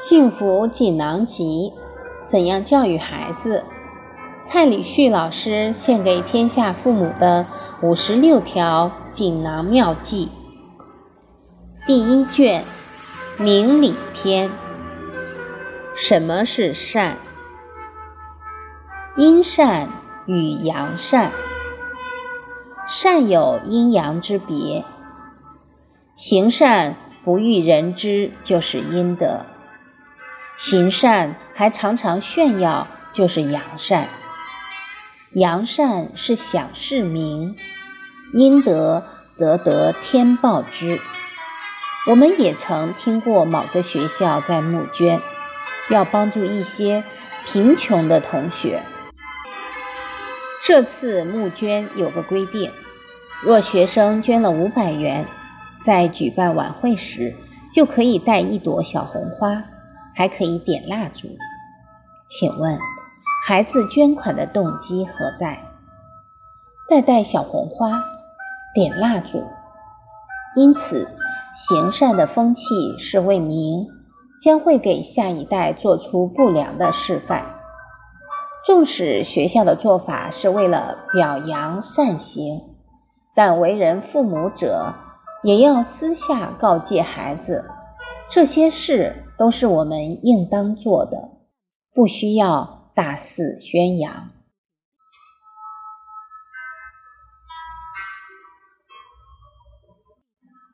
幸福锦囊集，怎样教育孩子？蔡礼旭老师献给天下父母的五十六条锦囊妙计。第一卷，明理篇。什么是善？阴善与阳善，善有阴阳之别。行善不欲人知，就是阴德。行善还常常炫耀，就是扬善。扬善是享世名，阴德则得天报之。我们也曾听过某个学校在募捐，要帮助一些贫穷的同学。这次募捐有个规定，若学生捐了五百元，在举办晚会时就可以带一朵小红花。还可以点蜡烛，请问孩子捐款的动机何在？再带小红花，点蜡烛，因此行善的风气是为民，将会给下一代做出不良的示范。纵使学校的做法是为了表扬善行，但为人父母者也要私下告诫孩子。这些事都是我们应当做的，不需要大肆宣扬。